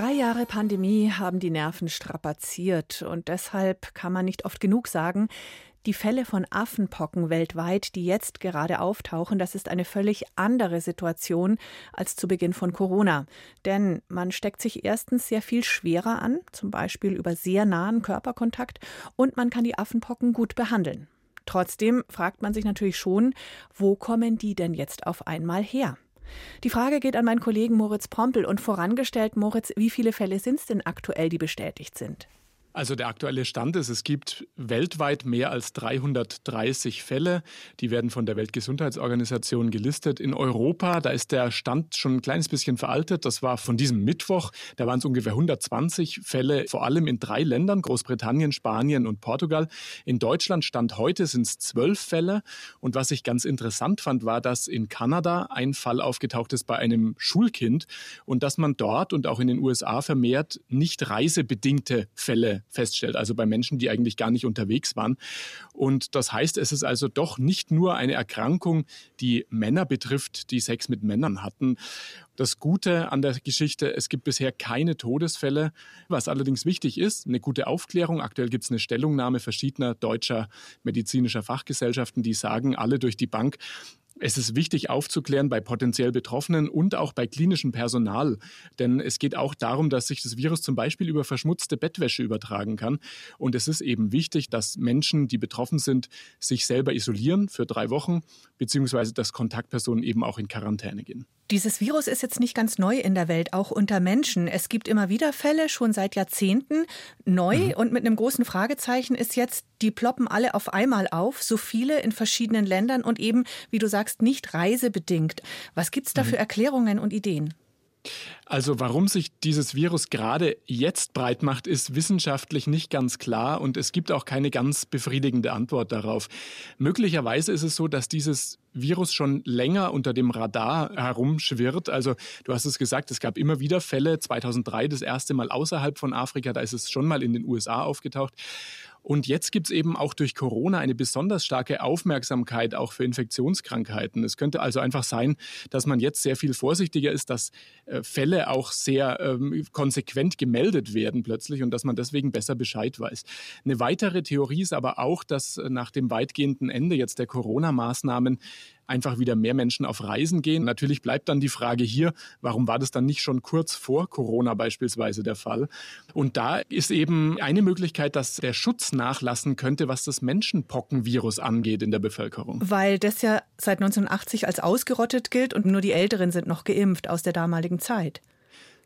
Drei Jahre Pandemie haben die Nerven strapaziert und deshalb kann man nicht oft genug sagen, die Fälle von Affenpocken weltweit, die jetzt gerade auftauchen, das ist eine völlig andere Situation als zu Beginn von Corona. Denn man steckt sich erstens sehr viel schwerer an, zum Beispiel über sehr nahen Körperkontakt, und man kann die Affenpocken gut behandeln. Trotzdem fragt man sich natürlich schon, wo kommen die denn jetzt auf einmal her? Die Frage geht an meinen Kollegen Moritz Pompel und vorangestellt, Moritz, wie viele Fälle sind es denn aktuell, die bestätigt sind? Also der aktuelle Stand ist, es gibt weltweit mehr als 330 Fälle. Die werden von der Weltgesundheitsorganisation gelistet. In Europa, da ist der Stand schon ein kleines bisschen veraltet. Das war von diesem Mittwoch. Da waren es ungefähr 120 Fälle, vor allem in drei Ländern, Großbritannien, Spanien und Portugal. In Deutschland Stand heute sind es zwölf Fälle. Und was ich ganz interessant fand, war, dass in Kanada ein Fall aufgetaucht ist bei einem Schulkind und dass man dort und auch in den USA vermehrt nicht reisebedingte Fälle feststellt, also bei Menschen, die eigentlich gar nicht unterwegs waren. Und das heißt, es ist also doch nicht nur eine Erkrankung, die Männer betrifft, die Sex mit Männern hatten. Das Gute an der Geschichte, es gibt bisher keine Todesfälle. Was allerdings wichtig ist, eine gute Aufklärung. Aktuell gibt es eine Stellungnahme verschiedener deutscher medizinischer Fachgesellschaften, die sagen, alle durch die Bank, es ist wichtig aufzuklären bei potenziell Betroffenen und auch bei klinischem Personal. Denn es geht auch darum, dass sich das Virus zum Beispiel über verschmutzte Bettwäsche übertragen kann. Und es ist eben wichtig, dass Menschen, die betroffen sind, sich selber isolieren für drei Wochen, beziehungsweise dass Kontaktpersonen eben auch in Quarantäne gehen. Dieses Virus ist jetzt nicht ganz neu in der Welt, auch unter Menschen. Es gibt immer wieder Fälle, schon seit Jahrzehnten. Neu mhm. und mit einem großen Fragezeichen ist jetzt, die ploppen alle auf einmal auf, so viele in verschiedenen Ländern und eben, wie du sagst, nicht reisebedingt. Was gibt es da mhm. für Erklärungen und Ideen? Also warum sich dieses Virus gerade jetzt breit macht, ist wissenschaftlich nicht ganz klar und es gibt auch keine ganz befriedigende Antwort darauf. Möglicherweise ist es so, dass dieses Virus schon länger unter dem Radar herumschwirrt. Also du hast es gesagt, es gab immer wieder Fälle. 2003 das erste Mal außerhalb von Afrika, da ist es schon mal in den USA aufgetaucht. Und jetzt gibt es eben auch durch Corona eine besonders starke Aufmerksamkeit auch für Infektionskrankheiten. Es könnte also einfach sein, dass man jetzt sehr viel vorsichtiger ist, dass äh, Fälle auch sehr ähm, konsequent gemeldet werden plötzlich und dass man deswegen besser Bescheid weiß. Eine weitere Theorie ist aber auch, dass äh, nach dem weitgehenden Ende jetzt der Corona-Maßnahmen einfach wieder mehr Menschen auf Reisen gehen. Natürlich bleibt dann die Frage hier, warum war das dann nicht schon kurz vor Corona beispielsweise der Fall? Und da ist eben eine Möglichkeit, dass der Schutz nachlassen könnte, was das Menschenpockenvirus angeht in der Bevölkerung. Weil das ja seit 1980 als ausgerottet gilt und nur die Älteren sind noch geimpft aus der damaligen Zeit.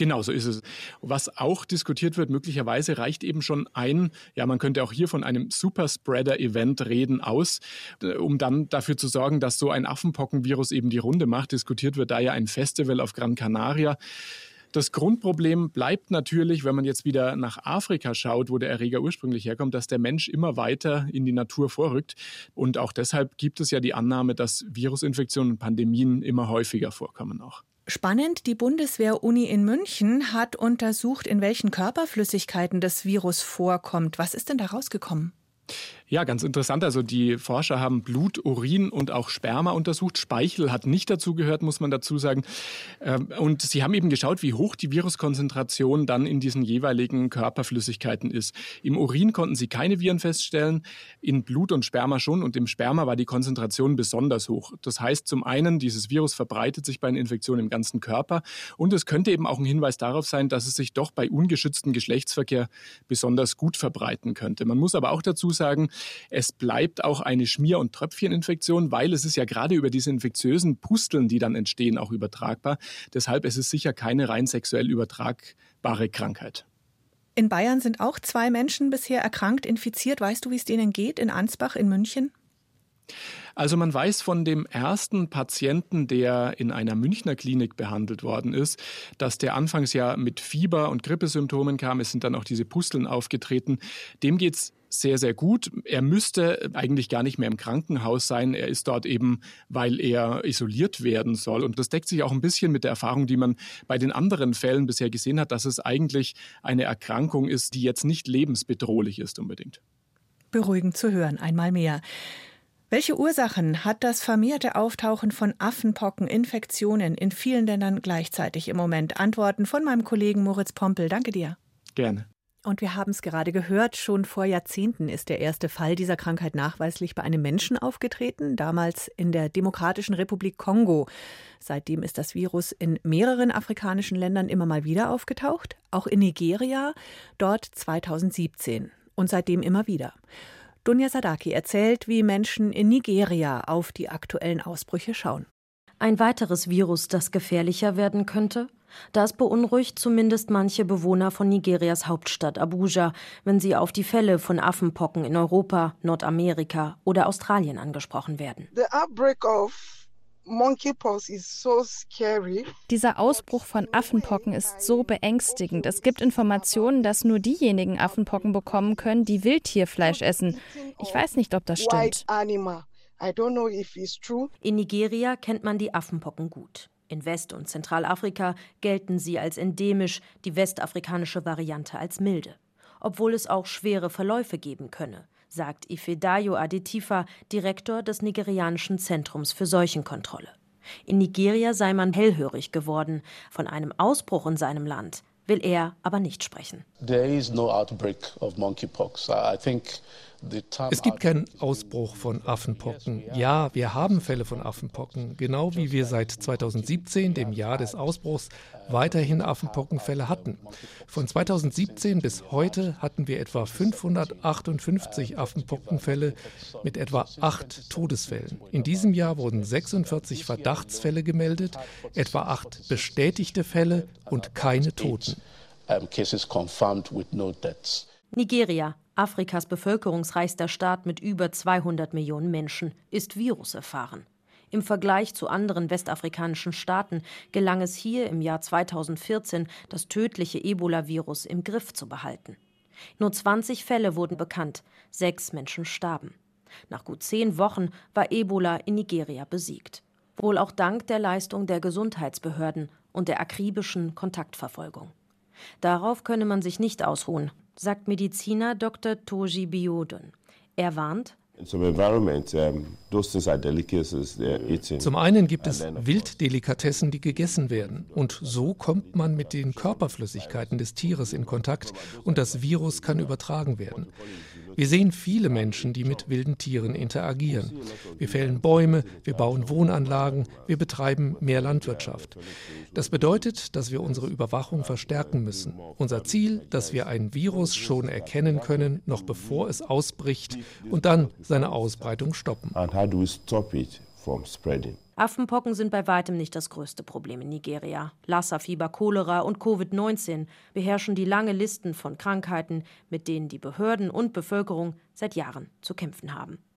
Genau, so ist es. Was auch diskutiert wird, möglicherweise reicht eben schon ein, ja, man könnte auch hier von einem Superspreader-Event reden, aus, äh, um dann dafür zu sorgen, dass so ein Affenpockenvirus eben die Runde macht. Diskutiert wird da ja ein Festival auf Gran Canaria. Das Grundproblem bleibt natürlich, wenn man jetzt wieder nach Afrika schaut, wo der Erreger ursprünglich herkommt, dass der Mensch immer weiter in die Natur vorrückt. Und auch deshalb gibt es ja die Annahme, dass Virusinfektionen und Pandemien immer häufiger vorkommen auch. Spannend, die Bundeswehr-Uni in München hat untersucht, in welchen Körperflüssigkeiten das Virus vorkommt. Was ist denn da rausgekommen? Ja, ganz interessant. Also die Forscher haben Blut, Urin und auch Sperma untersucht. Speichel hat nicht dazu gehört, muss man dazu sagen. Ähm, und sie haben eben geschaut, wie hoch die Viruskonzentration dann in diesen jeweiligen Körperflüssigkeiten ist. Im Urin konnten sie keine Viren feststellen, in Blut und Sperma schon. Und im Sperma war die Konzentration besonders hoch. Das heißt zum einen, dieses Virus verbreitet sich bei einer Infektion im ganzen Körper. Und es könnte eben auch ein Hinweis darauf sein, dass es sich doch bei ungeschütztem Geschlechtsverkehr besonders gut verbreiten könnte. Man muss aber auch dazu sagen, es bleibt auch eine Schmier- und Tröpfcheninfektion, weil es ist ja gerade über diese infektiösen Pusteln, die dann entstehen, auch übertragbar. Deshalb ist es sicher keine rein sexuell übertragbare Krankheit. In Bayern sind auch zwei Menschen bisher erkrankt, infiziert. Weißt du, wie es denen geht in Ansbach in München? Also man weiß von dem ersten Patienten, der in einer Münchner Klinik behandelt worden ist, dass der anfangs ja mit Fieber und Grippesymptomen kam. Es sind dann auch diese Pusteln aufgetreten. Dem geht es sehr, sehr gut. Er müsste eigentlich gar nicht mehr im Krankenhaus sein. Er ist dort eben, weil er isoliert werden soll. Und das deckt sich auch ein bisschen mit der Erfahrung, die man bei den anderen Fällen bisher gesehen hat, dass es eigentlich eine Erkrankung ist, die jetzt nicht lebensbedrohlich ist unbedingt. Beruhigend zu hören, einmal mehr. Welche Ursachen hat das vermehrte Auftauchen von Affenpockeninfektionen in vielen Ländern gleichzeitig im Moment? Antworten von meinem Kollegen Moritz Pompel. Danke dir. Gerne. Und wir haben es gerade gehört, schon vor Jahrzehnten ist der erste Fall dieser Krankheit nachweislich bei einem Menschen aufgetreten, damals in der Demokratischen Republik Kongo. Seitdem ist das Virus in mehreren afrikanischen Ländern immer mal wieder aufgetaucht, auch in Nigeria, dort 2017 und seitdem immer wieder. Dunja Sadaki erzählt, wie Menschen in Nigeria auf die aktuellen Ausbrüche schauen. Ein weiteres Virus, das gefährlicher werden könnte? Das beunruhigt zumindest manche Bewohner von Nigerias Hauptstadt Abuja, wenn sie auf die Fälle von Affenpocken in Europa, Nordamerika oder Australien angesprochen werden. The outbreak of dieser Ausbruch von Affenpocken ist so beängstigend. Es gibt Informationen, dass nur diejenigen Affenpocken bekommen können, die Wildtierfleisch essen. Ich weiß nicht, ob das stimmt. In Nigeria kennt man die Affenpocken gut. In West- und Zentralafrika gelten sie als endemisch, die westafrikanische Variante als milde. Obwohl es auch schwere Verläufe geben könne sagt Ifedayo Adetifa, Direktor des nigerianischen Zentrums für Seuchenkontrolle. In Nigeria sei man hellhörig geworden. Von einem Ausbruch in seinem Land will er aber nicht sprechen. Es gibt keinen Ausbruch von Affenpocken. Ja, wir haben Fälle von Affenpocken, genau wie wir seit 2017, dem Jahr des Ausbruchs, weiterhin Affenpockenfälle hatten. Von 2017 bis heute hatten wir etwa 558 Affenpockenfälle mit etwa acht Todesfällen. In diesem Jahr wurden 46 Verdachtsfälle gemeldet, etwa acht bestätigte Fälle und keine Toten. Nigeria Afrikas bevölkerungsreichster Staat mit über 200 Millionen Menschen, ist viruserfahren. Im Vergleich zu anderen westafrikanischen Staaten gelang es hier im Jahr 2014, das tödliche Ebola-Virus im Griff zu behalten. Nur 20 Fälle wurden bekannt, sechs Menschen starben. Nach gut zehn Wochen war Ebola in Nigeria besiegt. Wohl auch dank der Leistung der Gesundheitsbehörden und der akribischen Kontaktverfolgung. Darauf könne man sich nicht ausruhen, sagt Mediziner Dr. Toji Biodun. Er warnt, zum einen gibt es Wilddelikatessen, die gegessen werden. Und so kommt man mit den Körperflüssigkeiten des Tieres in Kontakt und das Virus kann übertragen werden. Wir sehen viele Menschen, die mit wilden Tieren interagieren. Wir fällen Bäume, wir bauen Wohnanlagen, wir betreiben mehr Landwirtschaft. Das bedeutet, dass wir unsere Überwachung verstärken müssen. Unser Ziel, dass wir ein Virus schon erkennen können, noch bevor es ausbricht und dann seine Ausbreitung stoppen. Affenpocken sind bei weitem nicht das größte Problem in Nigeria. Lassa-Fieber, Cholera und Covid-19 beherrschen die lange Listen von Krankheiten, mit denen die Behörden und Bevölkerung seit Jahren zu kämpfen haben.